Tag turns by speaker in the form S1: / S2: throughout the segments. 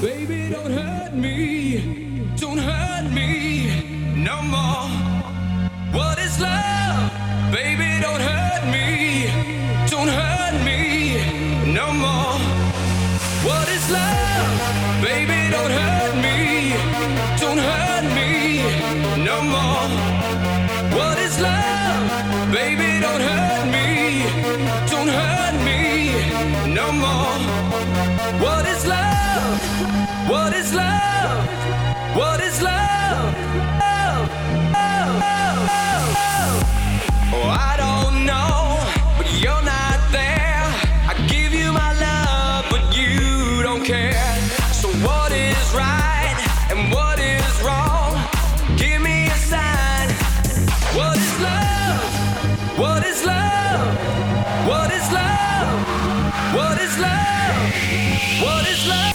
S1: Baby, don't hurt me. Don't hurt me no more. What is love? Baby, don't hurt me. Don't hurt me no more. What is love? Baby, don't hurt me. Don't hurt me no more. What is love? Baby, don't hurt me. Don't hurt me no more. What is love? What is love? Oh, I don't know, but you're not there. I give you my love, but you don't care. So what is right and what is wrong? Give me a sign. What is love? What is love? What is love? What is love? What is love?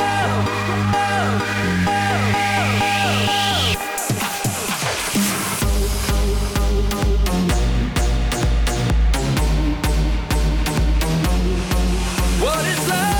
S1: what it's like.